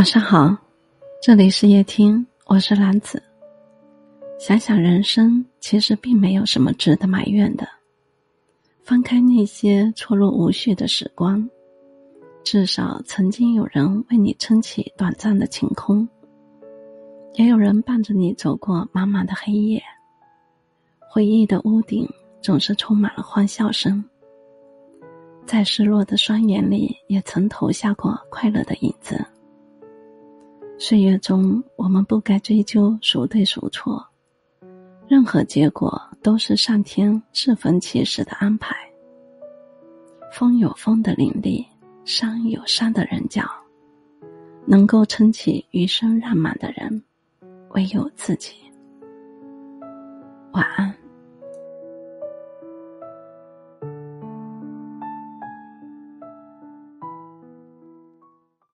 晚上好，这里是夜听，我是兰子。想想人生，其实并没有什么值得埋怨的。翻开那些错落无序的时光，至少曾经有人为你撑起短暂的晴空，也有人伴着你走过茫茫的黑夜。回忆的屋顶总是充满了欢笑声，在失落的双眼里，也曾投下过快乐的影子。岁月中，我们不该追究孰对孰错，任何结果都是上天适逢其时的安排。风有风的凛冽，山有山的棱角，能够撑起余生浪漫的人，唯有自己。晚安。